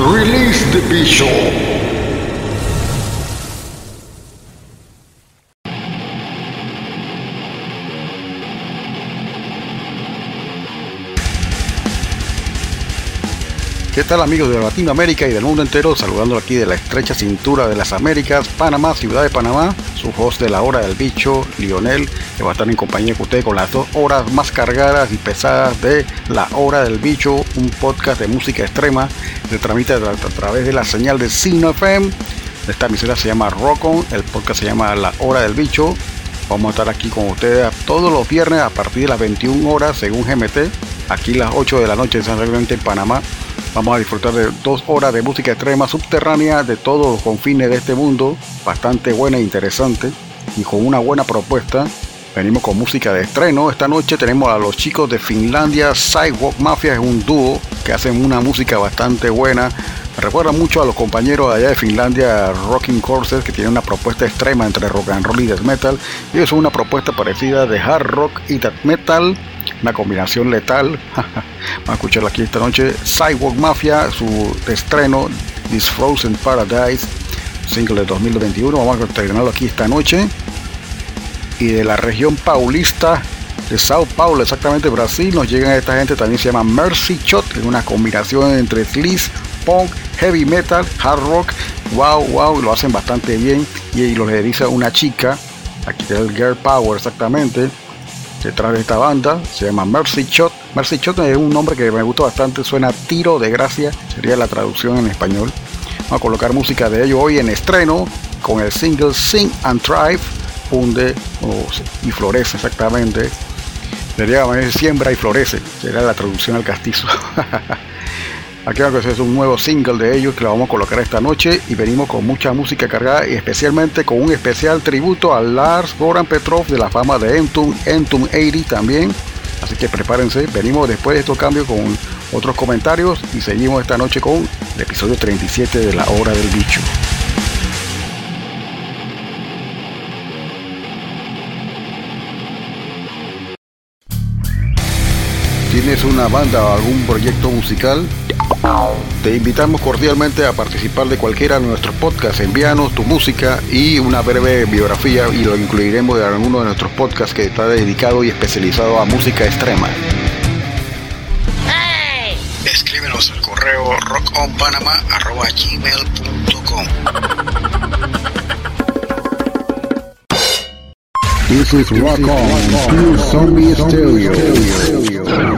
Release the Bishop. ¿Qué tal amigos de Latinoamérica y del mundo entero? Saludando aquí de la estrecha cintura de las Américas, Panamá, ciudad de Panamá, su host de la hora del bicho, Lionel, que va a estar en compañía con ustedes con las dos horas más cargadas y pesadas de la hora del bicho, un podcast de música extrema, se tramita a, a través de la señal de Sino FM. Esta emisora se llama Rock On, el podcast se llama La Hora del Bicho. Vamos a estar aquí con ustedes todos los viernes a partir de las 21 horas según GMT, aquí las 8 de la noche exactamente en Panamá. Vamos a disfrutar de dos horas de música extrema subterránea de todos los confines de este mundo, bastante buena e interesante y con una buena propuesta. Venimos con música de estreno. Esta noche tenemos a los chicos de Finlandia, Sidewalk Mafia, es un dúo que hacen una música bastante buena. Recuerda mucho a los compañeros allá de Finlandia, Rocking Courses, que tienen una propuesta extrema entre rock and roll y death metal. Ellos son una propuesta parecida de hard rock y death metal, una combinación letal. Vamos a escucharla aquí esta noche. Sidewalk Mafia, su estreno, This Frozen Paradise, single de 2021. Vamos a terminarlo aquí esta noche. Y de la región paulista de Sao Paulo, exactamente Brasil, nos llegan esta gente, también se llama Mercy Shot, es una combinación entre sleaze, punk, heavy metal, hard rock, wow, wow, lo hacen bastante bien y lo dice una chica, aquí está el Girl Power exactamente, detrás de esta banda, se llama Mercy Shot. Mercy Shot es un nombre que me gusta bastante, suena tiro de gracia, sería la traducción en español. Vamos a colocar música de ellos hoy en estreno con el single Sing and Thrive, funde y florece exactamente. Sería siembra y florece, sería la traducción al castizo. Aquí vamos a hacer un nuevo single de ellos que lo vamos a colocar esta noche y venimos con mucha música cargada y especialmente con un especial tributo a Lars Goran Petrov de la fama de Entum, Entum 80 también. Así que prepárense, venimos después de estos cambios con otros comentarios y seguimos esta noche con el episodio 37 de la hora del bicho. ¿Tienes una banda o algún proyecto musical? Te invitamos cordialmente a participar de cualquiera de nuestros podcasts. Envíanos tu música y una breve biografía y lo incluiremos en alguno de nuestros podcasts que está dedicado y especializado a música extrema. Escríbenos al correo rockonpanama.gmail.com This is Rock On, Zombie Stereo.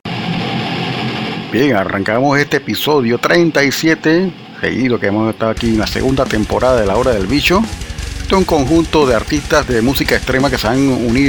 Bien, arrancamos este episodio 37, seguido que hemos estado aquí en la segunda temporada de La Hora del Bicho. Este es un conjunto de artistas de música extrema que se han unido